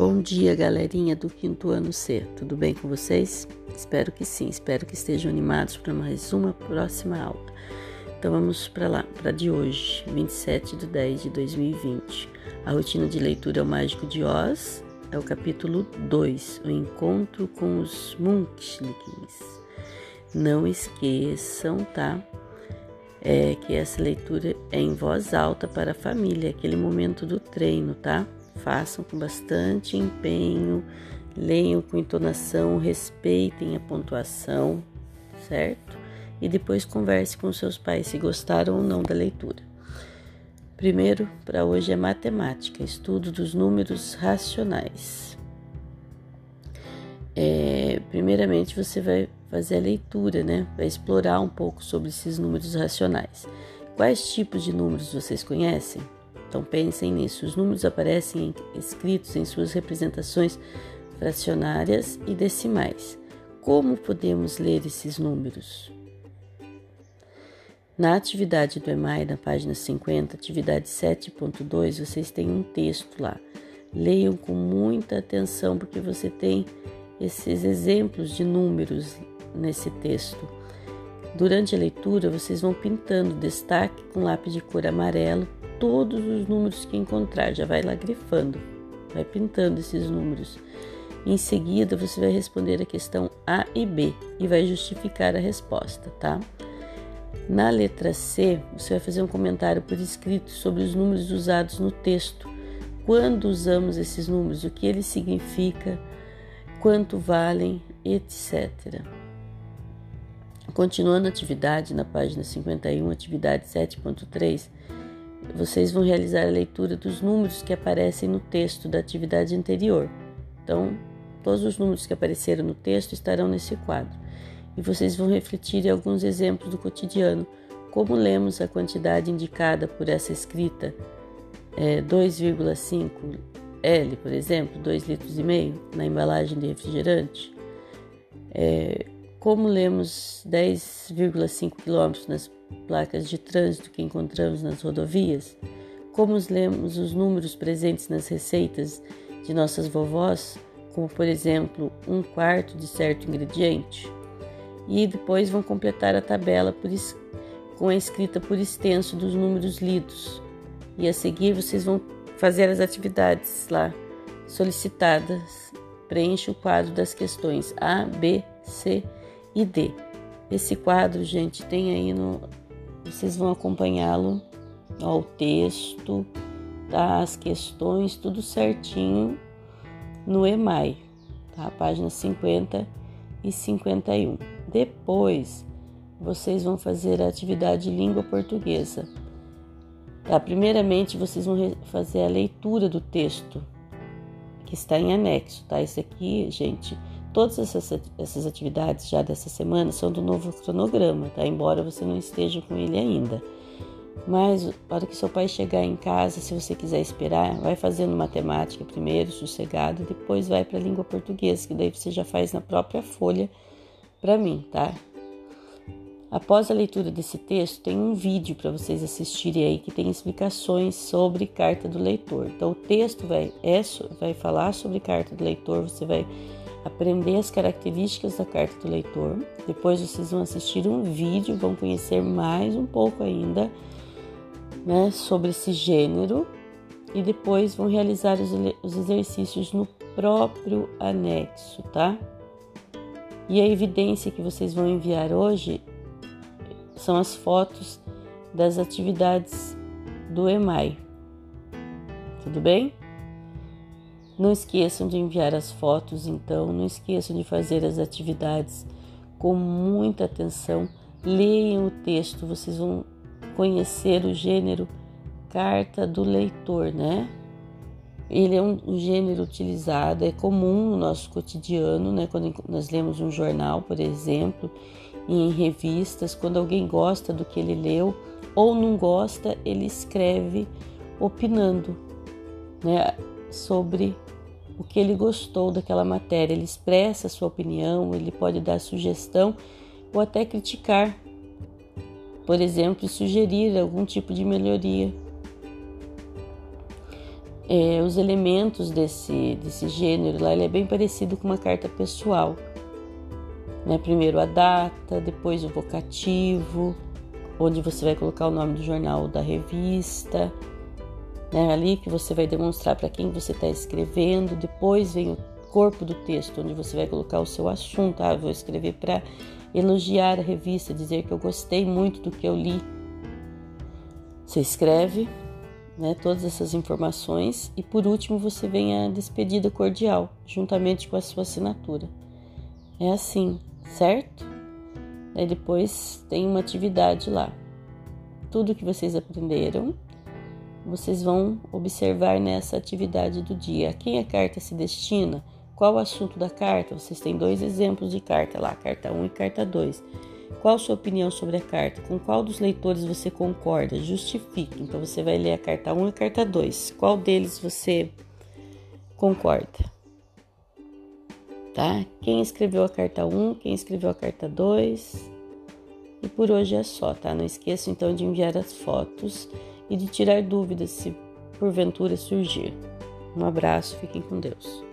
Bom dia, galerinha do quinto ano C. Tudo bem com vocês? Espero que sim. Espero que estejam animados para mais uma próxima aula. Então vamos para lá, para de hoje, 27 de 10 de 2020. A rotina de leitura é o Mágico de Oz, é o capítulo 2, o encontro com os Munklicks. Não esqueçam, tá? É que essa leitura é em voz alta para a família, aquele momento do treino, tá? Façam com bastante empenho, leiam com entonação, respeitem a pontuação, certo? E depois converse com seus pais se gostaram ou não da leitura. Primeiro, para hoje é matemática, estudo dos números racionais. É, primeiramente, você vai fazer a leitura, né? Vai explorar um pouco sobre esses números racionais. Quais tipos de números vocês conhecem? Então pensem nisso. Os números aparecem escritos em suas representações fracionárias e decimais. Como podemos ler esses números? Na atividade do EMAI, na página 50, atividade 7.2, vocês têm um texto lá. Leiam com muita atenção, porque você tem esses exemplos de números nesse texto. Durante a leitura, vocês vão pintando destaque com lápis de cor amarelo todos os números que encontrar, já vai lá grifando, vai pintando esses números. Em seguida, você vai responder a questão A e B e vai justificar a resposta, tá? Na letra C, você vai fazer um comentário por escrito sobre os números usados no texto. Quando usamos esses números, o que eles significam, quanto valem, etc. Continuando a atividade, na página 51, atividade 7.3, vocês vão realizar a leitura dos números que aparecem no texto da atividade anterior. Então, todos os números que apareceram no texto estarão nesse quadro. E vocês vão refletir em alguns exemplos do cotidiano, como lemos a quantidade indicada por essa escrita, é, 2,5 L, por exemplo, 2 litros e meio na embalagem de refrigerante. É, como lemos 10,5 quilômetros nas placas de trânsito que encontramos nas rodovias, como lemos os números presentes nas receitas de nossas vovós, como por exemplo um quarto de certo ingrediente, e depois vão completar a tabela por, com a escrita por extenso dos números lidos. E a seguir vocês vão fazer as atividades lá solicitadas. Preencha o quadro das questões A, B, C D. Esse quadro, gente, tem aí no, vocês vão acompanhá-lo ao texto, tá? as questões, tudo certinho no EMAI, tá? Página 50 e 51. Depois, vocês vão fazer a atividade de língua portuguesa. Tá? Primeiramente, vocês vão fazer a leitura do texto que está em anexo, tá? Isso aqui, gente, Todas essas, atividades já dessa semana são do novo cronograma, tá? Embora você não esteja com ele ainda. Mas para que seu pai chegar em casa, se você quiser esperar, vai fazendo matemática primeiro, sossegado, depois vai para a língua portuguesa, que daí você já faz na própria folha para mim, tá? Após a leitura desse texto, tem um vídeo para vocês assistirem aí que tem explicações sobre carta do leitor. Então, o texto vai, é, vai falar sobre carta do leitor, você vai aprender as características da carta do leitor. Depois vocês vão assistir um vídeo, vão conhecer mais um pouco ainda né, sobre esse gênero e depois vão realizar os, os exercícios no próprio anexo, tá? E a evidência que vocês vão enviar hoje são as fotos das atividades do EMAI. Tudo bem? Não esqueçam de enviar as fotos, então, não esqueçam de fazer as atividades com muita atenção. Leiam o texto, vocês vão conhecer o gênero carta do leitor, né? Ele é um, gênero utilizado, é comum no nosso cotidiano, né? Quando nós lemos um jornal, por exemplo, em revistas, quando alguém gosta do que ele leu ou não gosta, ele escreve opinando, né? Sobre o que ele gostou daquela matéria. Ele expressa sua opinião, ele pode dar sugestão ou até criticar, por exemplo, sugerir algum tipo de melhoria. é, os elementos desse, desse gênero lá, ele é bem parecido com uma carta pessoal. Né? Primeiro a data, depois o vocativo, onde você vai colocar o nome do jornal ou da revista, né? ali que você vai demonstrar para quem você está escrevendo. Depois vem o corpo do texto, onde você vai colocar o seu assunto. Ah, vou escrever para elogiar a revista, dizer que eu gostei muito do que eu li. Você escreve né, todas essas informações e por último você vem a despedida cordial, juntamente com a sua assinatura. É assim, certo? Aí depois tem uma atividade lá. Tudo que vocês aprenderam, vocês vão observar nessa atividade do dia. A quem a carta se destina? Qual o assunto da carta? Vocês têm dois exemplos de carta lá, carta 1 e carta 2. Qual a sua opinião sobre a carta? Com qual dos leitores você concorda? Justifique. Então você vai ler a carta 1 e a carta 2. Qual deles você concorda? Tá? Quem escreveu a carta 1, quem escreveu a carta 2. E por hoje é só, tá? Não esqueça então de enviar as fotos e de tirar dúvidas se porventura surgir. Um abraço, fiquem com Deus.